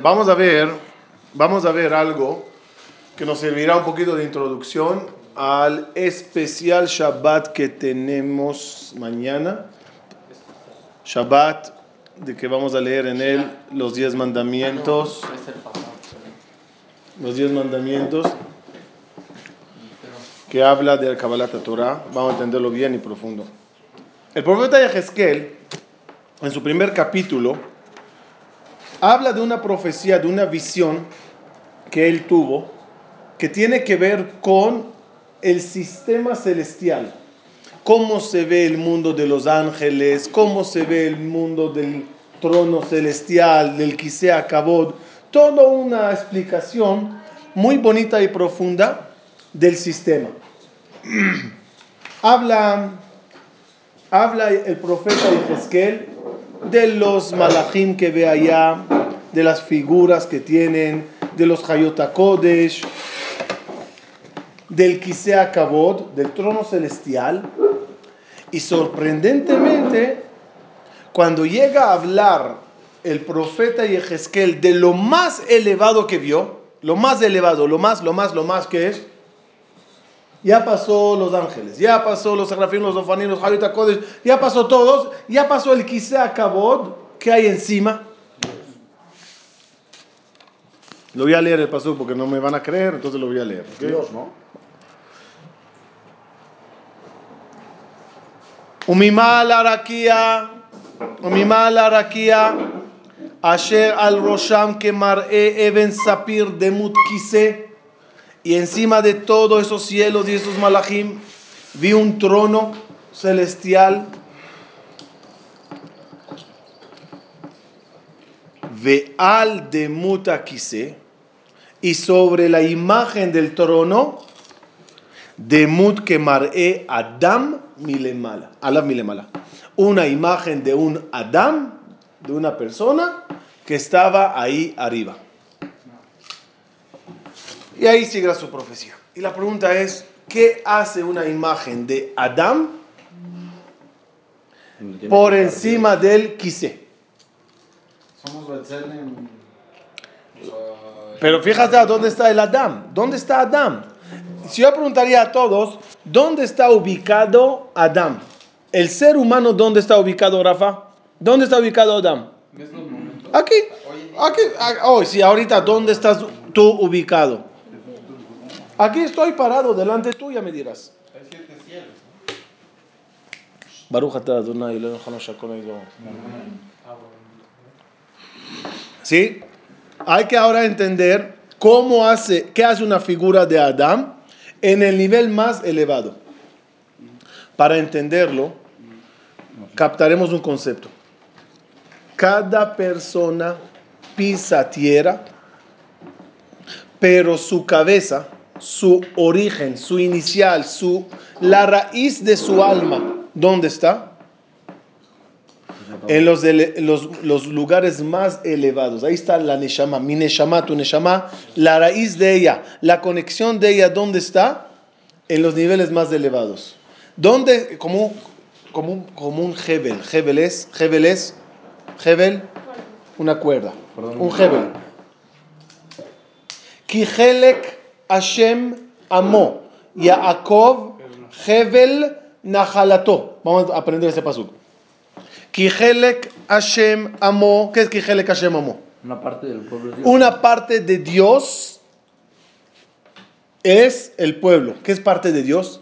Vamos a ver, vamos a ver algo que nos servirá un poquito de introducción al especial Shabbat que tenemos mañana. Shabbat, de que vamos a leer en él los diez mandamientos. Los diez mandamientos que habla del Kabbalah Torah. Vamos a entenderlo bien y profundo. El profeta Yehezkel, en su primer capítulo, habla de una profecía, de una visión que él tuvo, que tiene que ver con el sistema celestial. Cómo se ve el mundo de los ángeles, cómo se ve el mundo del trono celestial, del Kisea Kabod. Toda una explicación muy bonita y profunda del sistema. habla habla el profeta Ezequiel de los malachim que ve allá, de las figuras que tienen, de los Hayotakodesh, del Kisea Kabod, del trono celestial. Y sorprendentemente, cuando llega a hablar el profeta Ezequiel de lo más elevado que vio, lo más elevado, lo más, lo más, lo más que es, ya pasó los ángeles, ya pasó los serafín, los ofanim, los Kodesh, ya pasó todos, ya pasó el Kisea Kabod que hay encima. Lo voy a leer el paso porque no me van a creer, entonces lo voy a leer. Dios, ¿no? Umimal arakia, umimal arakia, asher al rosham que mar'e even sapir demut kise. Y encima de todos esos cielos y esos malachim, vi un trono celestial. Veal de mutakise. Y sobre la imagen del trono, de mut que maré Adam milemala. Milemala. Una imagen de un Adam, de una persona que estaba ahí arriba. Y ahí sigue su profecía. Y la pregunta es, ¿qué hace una imagen de Adán por encima del quise? Pero fíjate dónde está el Adán. ¿Dónde está Adán? Si yo preguntaría a todos, ¿dónde está ubicado Adán? El ser humano, ¿dónde está ubicado, Rafa? ¿Dónde está ubicado Adán? Aquí. Aquí. Hoy, sí, ahorita, ¿dónde estás tú ubicado? Aquí estoy parado delante tuya, me dirás. Hay siete cielos. ¿Sí? Hay que ahora entender cómo hace, qué hace una figura de Adán en el nivel más elevado. Para entenderlo, captaremos un concepto. Cada persona pisa tierra, pero su cabeza su origen, su inicial, su, la raíz de su alma, ¿dónde está? En los, los, los, lugares más elevados. Ahí está la Neshama, mi Neshama, tu Neshama, la raíz de ella, la conexión de ella, ¿dónde está? En los niveles más elevados. ¿Dónde? Como, como, como un Hebel. Hebel es, Hebel es, Hebel, una cuerda. Un Hebel. Kihelek Hashem amó. Yaakov Hevel Nahalato. Vamos a aprender ese pasuk. Kihelek Hashem amó. ¿Qué es Kihelek Hashem amó? Una parte del pueblo de Dios. Una parte de Dios es el pueblo. ¿Qué es parte de Dios?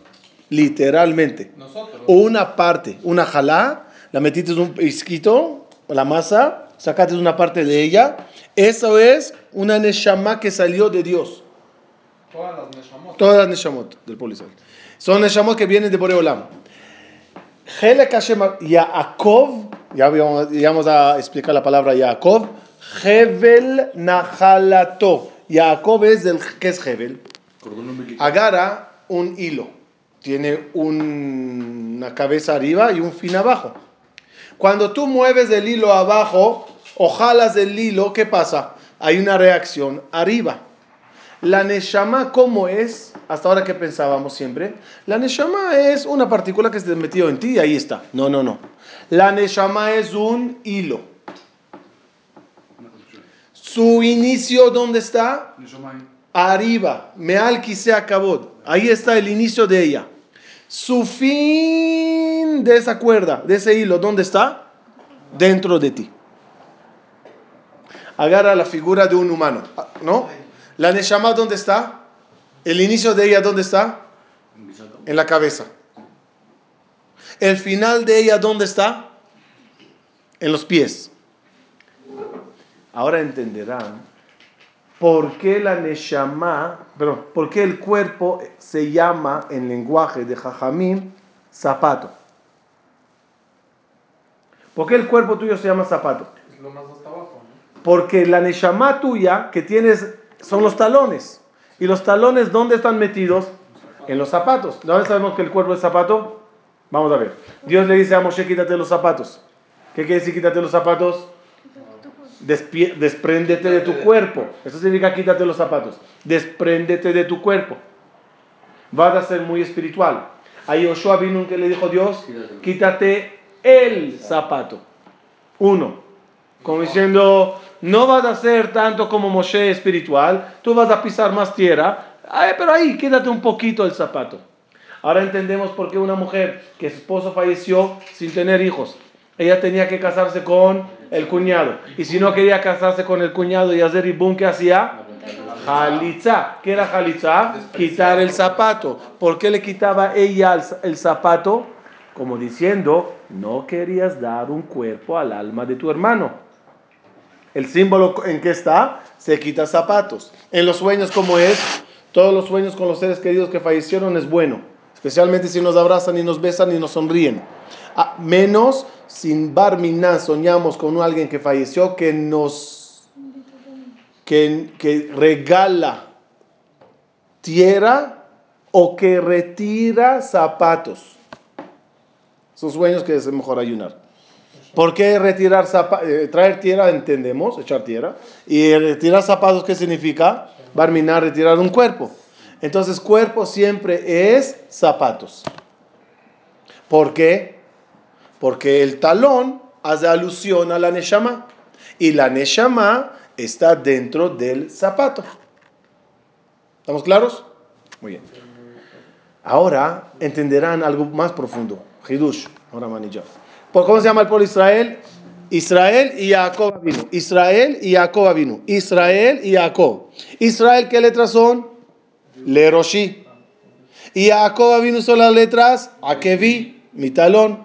Literalmente. Nosotros. Una parte, una jalá, la metiste en un pisquito, la masa, sacaste una parte de ella. Eso es una neshama que salió de Dios. Todas las Neshamot. Todas las Neshamot del policía. Son Neshamot que vienen de Boreolam. Helek Hashem Yaakov, ya vamos a explicar la palabra Yaakov. Hevel Nahalato. Yaakov es el, ¿qué es Hevel? Agarra un hilo. Tiene una cabeza arriba y un fin abajo. Cuando tú mueves el hilo abajo o jalas el hilo, ¿qué pasa? Hay una reacción arriba. La Neshama, ¿cómo es? Hasta ahora que pensábamos siempre. La Neshama es una partícula que se metió en ti y ahí está. No, no, no. La Neshama es un hilo. Su inicio, ¿dónde está? Arriba. Meal se acabó. Ahí está el inicio de ella. Su fin de esa cuerda, de ese hilo, ¿dónde está? Dentro de ti. Agarra la figura de un humano, ¿no? La Neshama, ¿dónde está? El inicio de ella, ¿dónde está? En la cabeza. El final de ella, ¿dónde está? En los pies. Ahora entenderán por qué la Neshama, perdón, por qué el cuerpo se llama en lenguaje de Jajamim zapato. ¿Por qué el cuerpo tuyo se llama zapato? Es lo más hasta abajo, ¿no? Porque la Neshama tuya que tienes son los talones. ¿Y los talones dónde están metidos? En los zapatos. ¿Dónde sabemos que el cuerpo es zapato? Vamos a ver. Dios le dice a Moshe, quítate los zapatos. ¿Qué quiere decir quítate los zapatos? Despie- despréndete de tu cuerpo. Eso significa quítate los zapatos. Despréndete de tu cuerpo. Vas a ser muy espiritual. A Yoshua vino que le dijo Dios, quítate el zapato. Uno. Como diciendo, no vas a ser tanto como Moshe espiritual, tú vas a pisar más tierra, pero ahí quédate un poquito el zapato. Ahora entendemos por qué una mujer que su esposo falleció sin tener hijos, ella tenía que casarse con el cuñado. Y si no quería casarse con el cuñado y hacer ibum, ¿qué hacía? Jalitza. ¿Qué era jalitza? Quitar el zapato. ¿Por qué le quitaba ella el, el zapato? Como diciendo, no querías dar un cuerpo al alma de tu hermano. El símbolo en qué está, se quita zapatos. En los sueños, como es? Todos los sueños con los seres queridos que fallecieron es bueno. Especialmente si nos abrazan y nos besan y nos sonríen. Ah, menos sin barminá soñamos con alguien que falleció que nos que, que regala tierra o que retira zapatos. Son sueños que es mejor ayunar. ¿Por qué retirar zapatos? traer tierra entendemos, echar tierra. Y retirar zapatos, ¿qué significa? Barminar, retirar un cuerpo. Entonces, cuerpo siempre es zapatos. ¿Por qué? Porque el talón hace alusión a la neshama. Y la neshama está dentro del zapato. ¿Estamos claros? Muy bien. Ahora entenderán algo más profundo. Hidush, ahora manillo. ¿Por cómo se llama el pueblo Israel? Israel y Jacob vino. Israel y Jacob vino. Israel y Jacob. Israel, ¿qué letras son? Leroshi. Y Jacob vino son las letras Akevi, mi talón.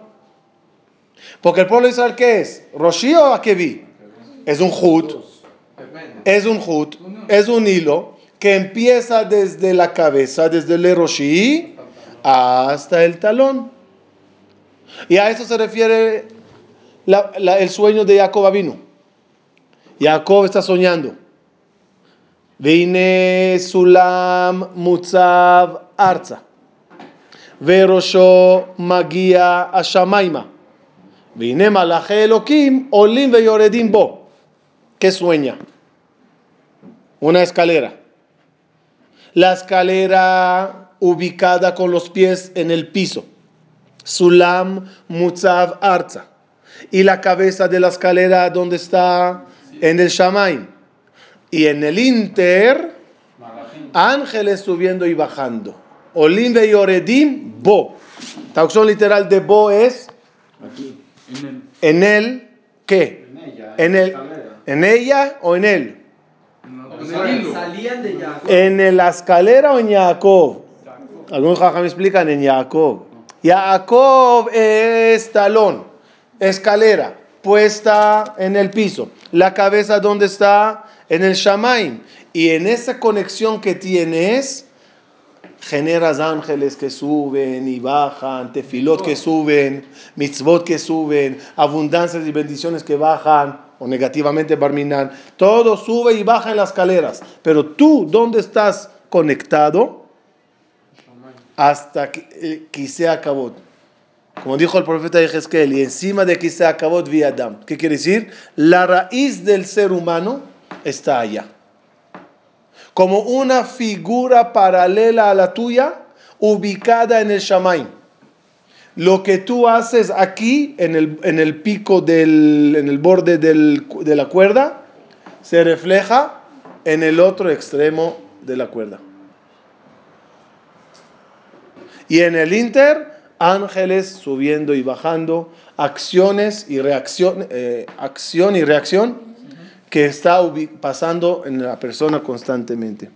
Porque el pueblo de Israel, ¿qué es? ¿Roshi o Akevi? Es un jud. Es un jud. Es un hilo que empieza desde la cabeza, desde el Roshi hasta el talón. Y a eso se refiere la- el sueño de Jacob vino. Jacob está soñando. Vine Sulam Mutzav Arza. Verosho Magia Ashamaima. Vine Malache Elohim Olim Veyoredim Bo. ¿Qué sueña? Una escalera. La escalera ubicada con los pies en el piso. Sulam Mutzav Arza. Y la cabeza de la escalera, ¿dónde está? En el Shamaim. Y en el Inter, ángeles subiendo y bajando. Olim ve Yoredim, Bo. Traducción literal de Bo es Aquí, en el, en él, ¿qué? en ella, En el, escalera. en ella o en él. En la escalera o en Jacob. Algunos jajam explican en Jacob. Jacob es talón, escalera, puesta en el piso. La cabeza, ¿dónde está? En el Shamaim. Y en esa conexión que tienes, generas ángeles que suben y bajan, tefilot que suben, mitzvot que suben, abundancias y bendiciones que bajan, o negativamente barminan. Todo sube y baja en las escaleras. Pero tú, ¿dónde estás conectado? Hasta que eh, quise acabó. Como dijo el profeta Ezequiel, y encima de quise acabó vi Adam. ¿Qué quiere decir? La raíz del ser humano está allá como una figura paralela a la tuya, ubicada en el Shamaim. Lo que tú haces aquí, en el, en el pico, del, en el borde del- de la cuerda, se refleja en el otro extremo de la cuerda. Y en el inter, ángeles subiendo y bajando, acciones y reacción, eh, acción y reacción que está pasando en la persona constantemente.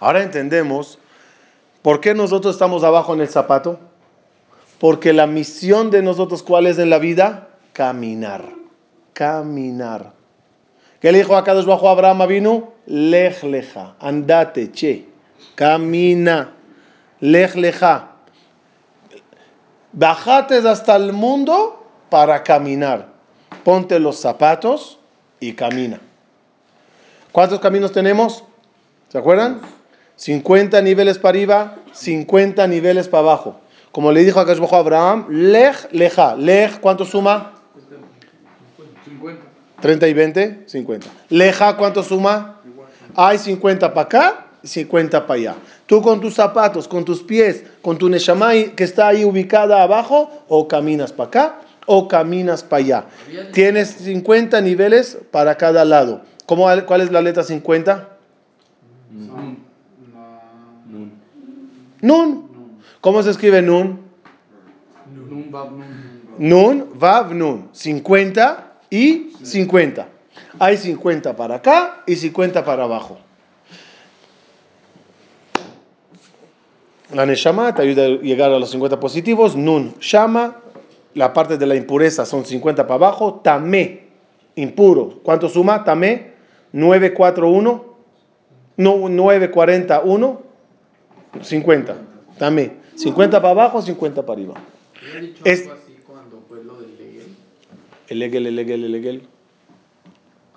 Ahora entendemos por qué nosotros estamos abajo en el zapato. Porque la misión de nosotros, ¿cuál es en la vida? Caminar. Caminar. ¿Qué le dijo a Kadosh bajo Abraham vino? Lej leja. Andate, che. Camina. Lej leja. Bajate hasta el mundo para caminar. Ponte los zapatos y camina. ¿Cuántos caminos tenemos? ¿Se acuerdan? 50 niveles para arriba, 50 niveles para abajo. Como le dijo a bajo Abraham, lej leja. Lej, ¿cuánto suma? 50. 30 y 20, 50. Leja, ¿cuánto suma? Hay 50 para acá 50 para allá. Tú con tus zapatos, con tus pies, con tu Neshamay que está ahí ubicada abajo, o caminas para acá o caminas para allá. Tienes 50 niveles para cada lado. ¿Cómo, ¿Cuál es la letra 50? Nun. Nun. Nun. ¿Cómo se escribe Nun? Nun, Bab, Nun. Nun, Vav, Nun. 50 y 50. Hay 50 para acá y 50 para abajo. La Neshama te ayuda a llegar a los 50 positivos. Nun, Shama, la parte de la impureza son 50 para abajo. Tamé, impuro. ¿Cuánto suma? Tamé, 941. No, 941. 50. Tamé. 50 para abajo, 50 para arriba. Dicho Es- algo así cuando fue lo del Legel. El egel, el egel, el egel.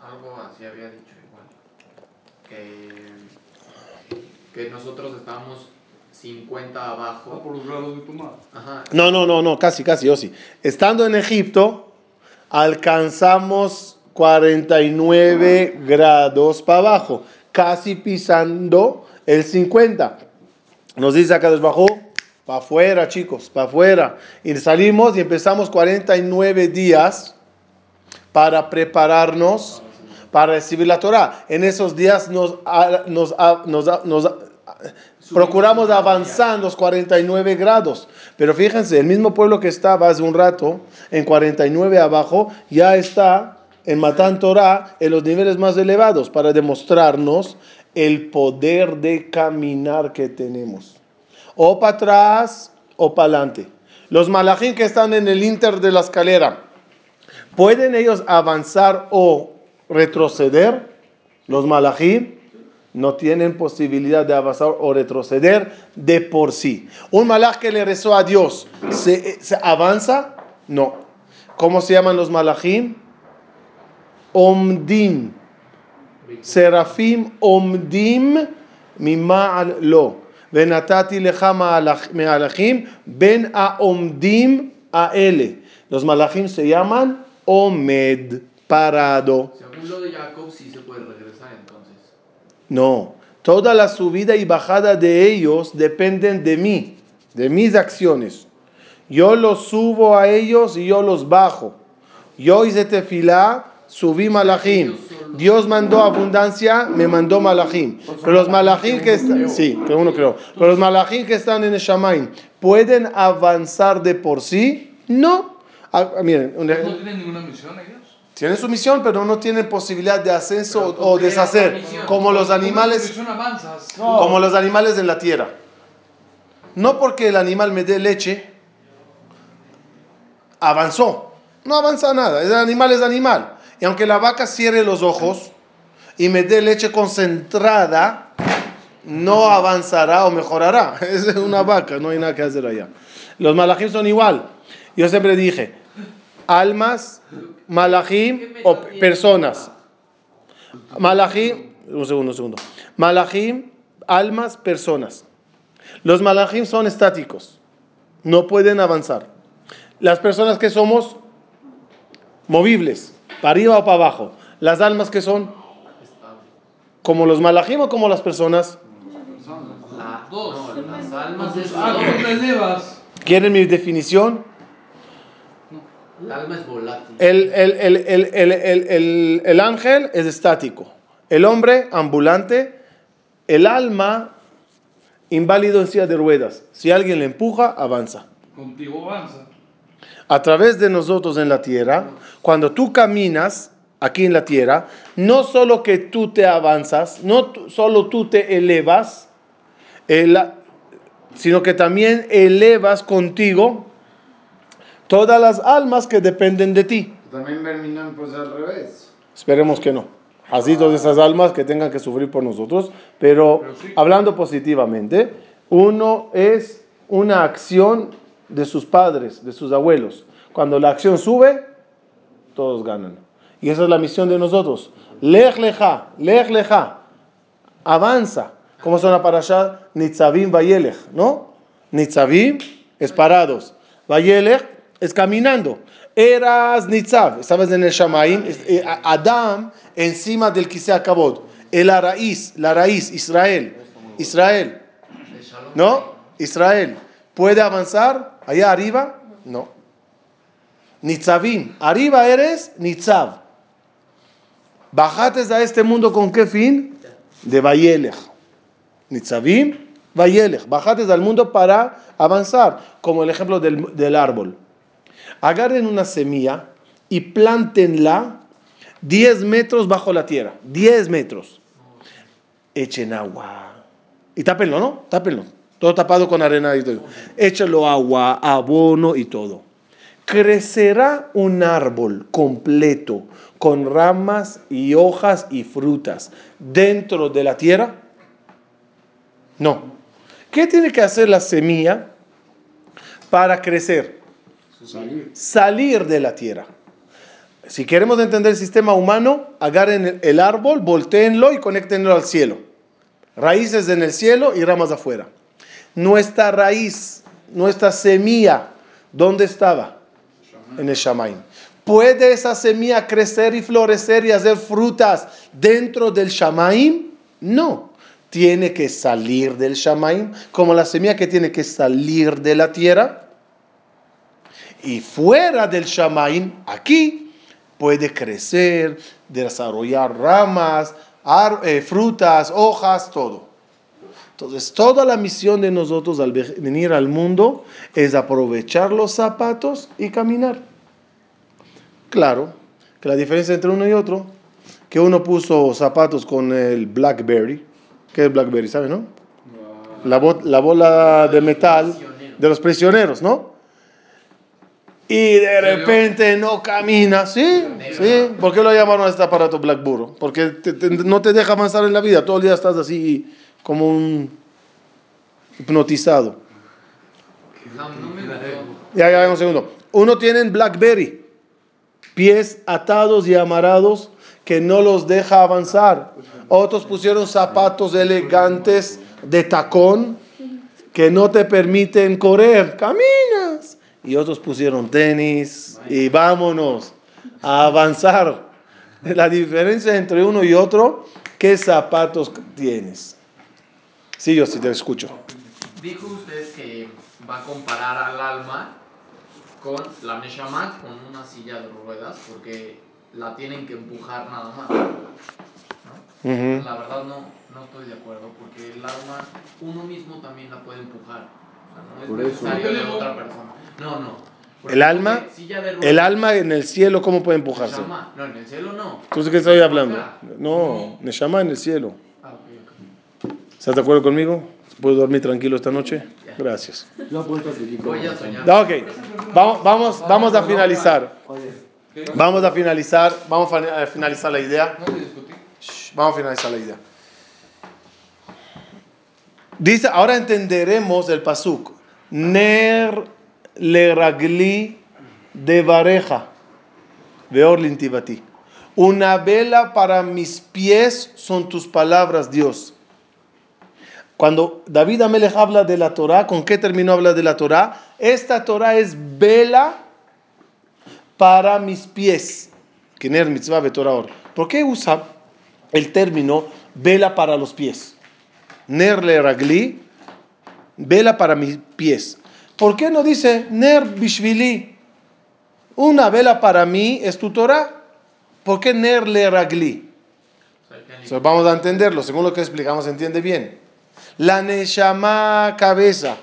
Algo así había dicho igual. Que, que nosotros estábamos 50 Ah, abajo. por los grados de tomar. Ajá. No, no, no, no, casi, casi, yo sí. Estando en Egipto, alcanzamos 49 grados para abajo, casi pisando el 50. Nos dice acá desbajo, para afuera, chicos, para afuera. Y salimos y empezamos 49 días para prepararnos para recibir la Torah. En esos días nos, a- nos, a- nos, nos procuramos avanzar los 49 grados. Pero fíjense, el mismo pueblo que estaba hace un rato en 49 abajo ya está en Matán Torah en los niveles más elevados para demostrarnos el poder de caminar que tenemos. O para atrás o para adelante. Los malajín que están en el inter de la escalera, ¿pueden ellos avanzar o retroceder? Los malají no tienen posibilidad de avanzar o retroceder de por sí. Un malaj que le rezó a Dios, ¿se, avanza? No. ¿Cómo se llaman los malajim? Omdim. Serafim omdim mima'al lo. Venatati ma'alach- me'alachim ben a omdim a ele. Los malachim se llaman omed, parado. Según lo de Jacob, sí se puede regresar. No, toda la subida y bajada de ellos dependen de mí, de mis acciones. Yo los subo a ellos y yo los bajo. Yo hice tefilá, subí malachim. Dios mandó abundancia, me mandó malachim. Pero los malachim que están, sí, que uno creo. Pero los malachim que están en el ¿pueden avanzar de por sí? No. Ah, miren, ¿No tienen ninguna misión ellos? Tienen su misión, pero no tienen posibilidad de ascenso o, o deshacer, como los animales. Como los animales en la tierra. No porque el animal me dé leche, avanzó. No avanza nada. El animal es animal. Y aunque la vaca cierre los ojos y me dé leche concentrada, no avanzará o mejorará. Es una vaca, no hay nada que hacer allá. Los malajim son igual. Yo siempre dije, almas, malajim o personas. Malachim, un segundo, un segundo. Malachim, almas, personas. Los malachim son estáticos, no pueden avanzar. Las personas que somos, movibles, para arriba o para abajo. Las almas que son, como los malachim o como las personas. Dos. Las almas Ah, ¿cómo te elevas? ¿Quieren mi definición? El alma es volátil. El, el, el, el, el, el, el- el ángel es estático. El hombre ambulante. El alma inválido en silla de ruedas. Si alguien le empuja, avanza. Contigo avanza. a través de nosotros en la tierra, cuando tú caminas aquí en la tierra, no solo que tú te avanzas, no tú- solo tú te elevas, el- sino que también elevas contigo todas las almas que dependen de ti. También Berminán, pues al revés. Esperemos que no. Así todas esas almas que tengan que sufrir por nosotros. Pero Pero sí. hablando positivamente, uno es una acción de sus padres, de sus abuelos. Cuando la acción sube, todos ganan. Y esa es la misión de nosotros. Lej leja, lej leja. Avanza. ¿Cómo son la parasha? Nitzavim vayelech, ¿no? Nitzavim es parados. Vayelech es caminando. Eras Nitzav, estabas en el Shamaim. eh, Adam encima del Kisea Kabod. El la raíz, la raíz, Israel. Israel. ¿no? Israel. ¿Puede avanzar allá arriba? No. Nitzavim, arriba eres Nitzav. Bajates a este mundo con qué fin? De Vayelech. Nitzavim, Vayelech. Bajates al mundo para avanzar, como el ejemplo del, del árbol. Agarren una semilla y plántenla 10 metros bajo la tierra. 10 metros. Echen agua. Y tápenlo, ¿no? Tápenlo. Todo tapado con arena y todo. Échalo agua, abono y todo. Crecerá un árbol completo con ramas y hojas y frutas dentro de la tierra. No. ¿Qué tiene que hacer la semilla para crecer? Salir. De la tierra. Si queremos entender el sistema humano, agarren el- el árbol, volteenlo y conéctenlo al cielo. Raíces en el cielo y ramas afuera. Nuestra raíz, nuestra semilla, ¿dónde estaba? En el Shamaim. ¿Puede esa semilla crecer y florecer y hacer frutas dentro del Shamaim? No. Tiene que salir del Shamaim, como la semilla que tiene que salir de la tierra. Y fuera del Shamaim, aquí, puede crecer, desarrollar ramas, eh, frutas, hojas, todo. Entonces, toda la misión de nosotros al ve- venir al mundo es aprovechar los zapatos y caminar. Claro, que la diferencia entre uno y otro, que uno puso zapatos con el Blackberry, ¿qué es Blackberry? ¿Sabe, no? La, la bola de metal de los prisioneros, ¿no? Y de repente no camina, ¿sí? ¿Sí? ¿Por qué lo llamaron a este aparato Black Burro? Porque te- te- no te deja avanzar en la vida, todo el día estás así como un hipnotizado. Ya, ya, un segundo. Uno tiene en Blackberry, pies atados y amarrados que no los deja avanzar. Otros pusieron zapatos elegantes de tacón que no te permiten correr. Caminas. Y otros pusieron tenis y vámonos a avanzar. La diferencia entre uno y otro, ¿qué zapatos tienes? Sí, yo sí te escucho. Dijo usted que va a comparar al alma con la Neshamat con una silla de ruedas porque la tienen que empujar nada más. ¿no? Ujú. La verdad no, no estoy de acuerdo porque el alma uno mismo también la puede empujar. No Por es eso. de otra persona. No, no. Porque El alma, el alma en el cielo, ¿cómo puede empujarse? Neshama. No, en el cielo no. ¿Tú qué estoy hablando? No, me llama en el cielo. Ah, ok, ok. ¿Estás de acuerdo conmigo? ¿Puedo dormir tranquilo esta noche? Gracias. Yo apuesto a Ok, vamos, vamos, vamos a finalizar. Vamos a finalizar, vamos a finalizar la idea. No te discutí. Shh, Vamos a finalizar la idea. Dice, ahora entenderemos el pasuk. Ner le ragli de vareja. Veor lintivati. Una vela para mis pies son tus palabras, Dios. Cuando David Amelech habla de la Torah, ¿con qué término habla de la Torah? Esta Torah es vela para mis pies. ¿Por qué usa el término vela para los pies? Ner vela para mis pies. ¿Por qué no dice ner bishvili? Una vela para mí es tu Torah. ¿Por qué ner So, vamos a entenderlo, según lo que explicamos, se entiende bien. La Neshama cabeza,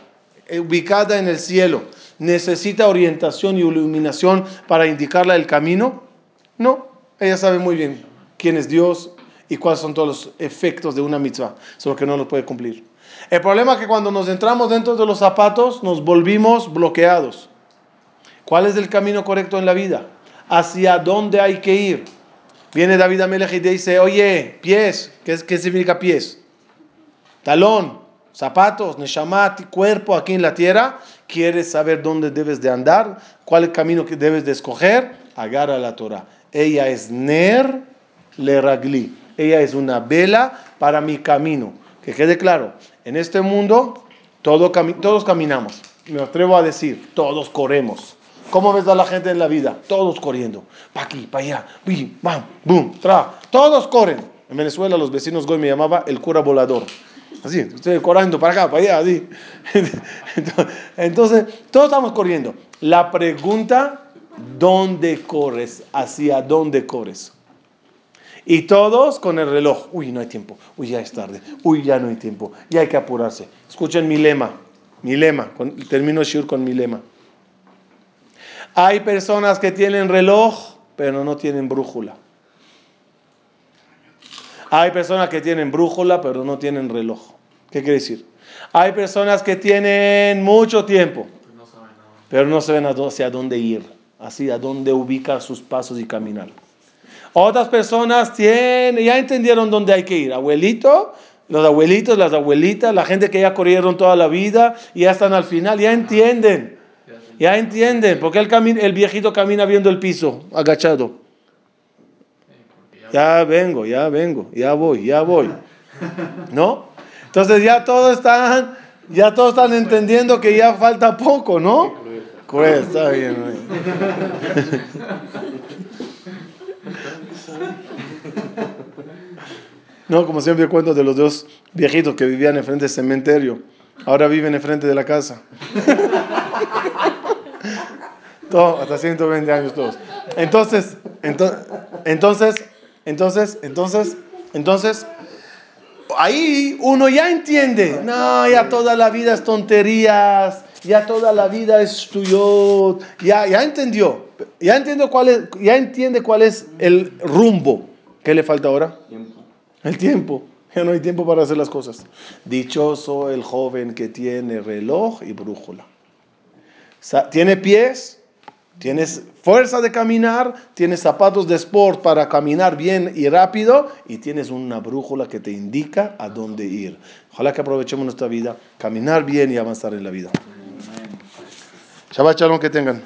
eh, ubicada en el cielo, ¿necesita orientación y iluminación para indicarle el camino? No, ella sabe muy bien quién es Dios y cuáles son todos los efectos de una mitzvah, solo que no los puede cumplir. El problema es que cuando nos entramos dentro de los zapatos nos volvimos bloqueados. ¿Cuál es el camino correcto en la vida? ¿Hacia dónde hay que ir? Viene David Amelech y dice, oye, pies, ¿qué, qué significa pies? Talón, zapatos, neshamat, cuerpo aquí en la tierra. ¿Quieres saber dónde debes de andar? ¿Cuál es el camino que debes de escoger? Agarra la Torah. Ella es Ner le ragli. Ella es una vela para mi camino. Que quede claro, en este mundo todos caminamos. Me atrevo a decir, todos corremos. ¿Cómo ves a la gente en la vida? Todos corriendo. Pa' aquí, pa' allá. Bim, bam, boom, tra. Todos corren. En Venezuela los vecinos Goy me llamaba el cura volador. Así, estoy corriendo para acá, para allá, así. Entonces, todos estamos corriendo. La pregunta, ¿dónde corres? ¿Hacia dónde corres? Y todos con el reloj. Uy, no hay tiempo. Uy, ya es tarde. Uy, ya no hay tiempo. Ya hay que apurarse. Escuchen mi lema. Mi lema. Con- termino el shiur con mi lema. Hay personas que tienen reloj, pero no tienen brújula. Hay personas que tienen brújula, pero no tienen reloj. ¿Qué quiere decir? Hay personas que tienen mucho tiempo, pero no saben hacia dónde ir, así a dónde ubicar sus pasos y caminar. Otras personas tienen, ya entendieron dónde hay que ir. Abuelito, los abuelitos, las abuelitas, la gente que ya corrieron toda la vida y ya están al final, ya entienden. Ya entienden, porque el, cami- el viejito camina viendo el piso, agachado. Ya vengo, ya vengo, ya voy, ya voy. ¿No? Entonces ya todos están, ya todos están entendiendo que ya falta poco, ¿no? Cruel, está bien. No, como siempre cuento de los dos viejitos que vivían enfrente del cementerio. Ahora viven enfrente de la casa. Todo, hasta 120 años todos. Entonces, ento- entonces, entonces, entonces, entonces, ahí uno ya entiende. No, ya toda la vida es tonterías, ya toda la vida es tuyo. Ya, ya entendió. Ya entiendo cuál es, ya entiende cuál es el rumbo. ¿Qué le falta ahora? El tiempo. Ya no hay tiempo para hacer las cosas. Dichoso el joven que tiene reloj y brújula. Tiene pies, tienes fuerza de caminar, tienes zapatos de sport para caminar bien y rápido y tienes una brújula que te indica a dónde ir. Ojalá que aprovechemos nuestra vida, caminar bien y avanzar en la vida. Shabbat shalom que tengan.